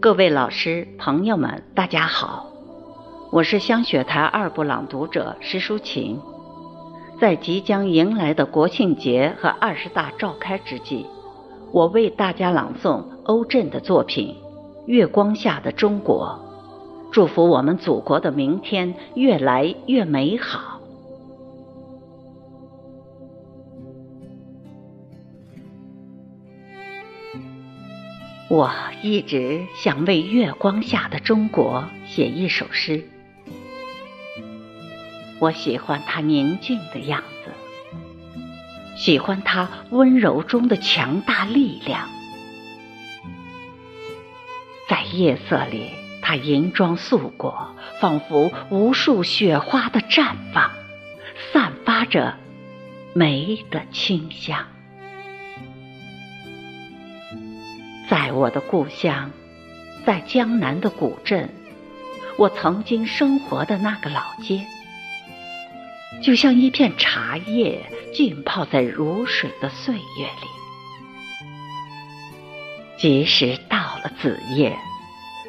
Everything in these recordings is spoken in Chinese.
各位老师、朋友们，大家好，我是香雪台二部朗读者石淑琴。在即将迎来的国庆节和二十大召开之际，我为大家朗诵欧震的作品《月光下的中国》，祝福我们祖国的明天越来越美好。我一直想为月光下的中国写一首诗。我喜欢它宁静的样子，喜欢它温柔中的强大力量。在夜色里，它银装素裹，仿佛无数雪花的绽放，散发着梅的清香。在我的故乡，在江南的古镇，我曾经生活的那个老街，就像一片茶叶浸泡在如水的岁月里。即使到了子夜，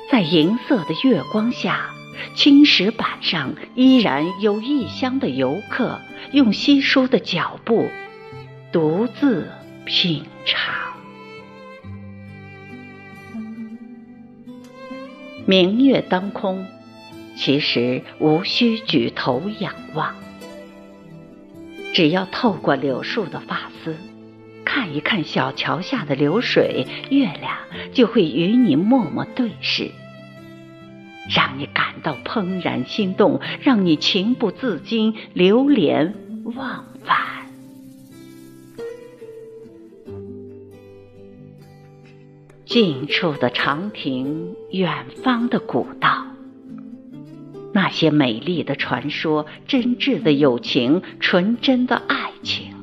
在银色的月光下，青石板上依然有异乡的游客，用稀疏的脚步，独自品尝。明月当空，其实无需举头仰望，只要透过柳树的发丝，看一看小桥下的流水，月亮就会与你默默对视，让你感到怦然心动，让你情不自禁流连忘返。近处的长亭，远方的古道，那些美丽的传说，真挚的友情，纯真的爱情，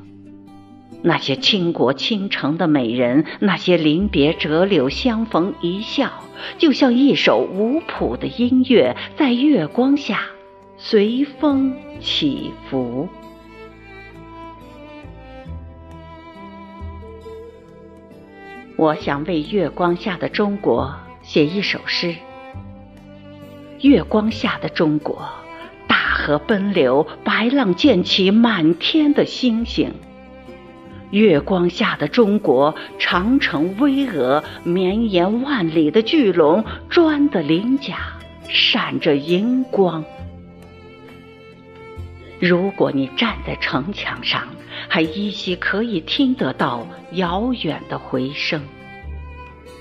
那些倾国倾城的美人，那些临别折柳相逢一笑，就像一首无谱的音乐，在月光下随风起伏。我想为月光下的中国写一首诗。月光下的中国，大河奔流，白浪溅起满天的星星。月光下的中国，长城巍峨，绵延万里的巨龙，砖的鳞甲闪着银光。如果你站在城墙上，还依稀可以听得到遥远的回声。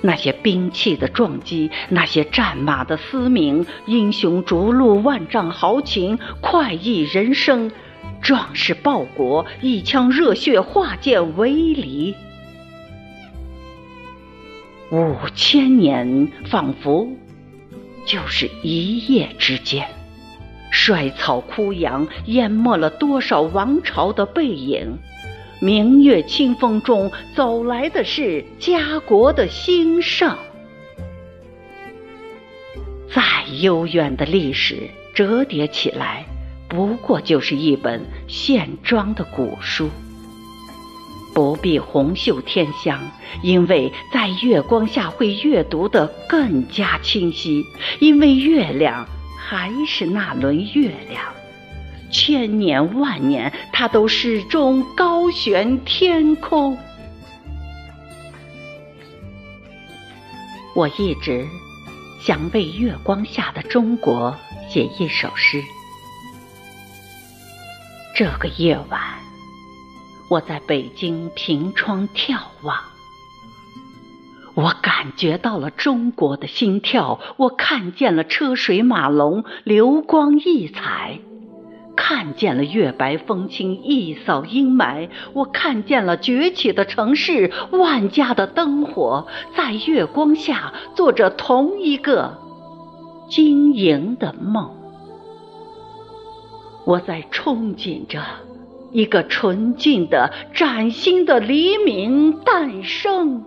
那些兵器的撞击，那些战马的嘶鸣，英雄逐鹿，万丈豪情，快意人生，壮士报国，一腔热血化剑为犁。五千年，仿佛就是一夜之间。衰草枯杨，淹没了多少王朝的背影。明月清风中，走来的是家国的兴盛。再悠远的历史，折叠起来，不过就是一本线装的古书。不必红袖添香，因为在月光下会阅读得更加清晰，因为月亮。还是那轮月亮，千年万年，它都始终高悬天空。我一直想为月光下的中国写一首诗。这个夜晚，我在北京凭窗眺望。我感觉到了中国的心跳，我看见了车水马龙、流光溢彩，看见了月白风清一扫阴霾，我看见了崛起的城市，万家的灯火在月光下做着同一个晶莹的梦。我在憧憬着一个纯净的、崭新的黎明诞生。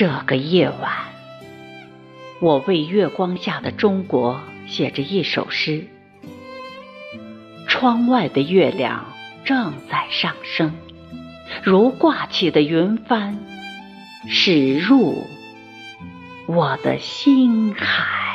这个夜晚，我为月光下的中国写着一首诗。窗外的月亮正在上升，如挂起的云帆，驶入我的心海。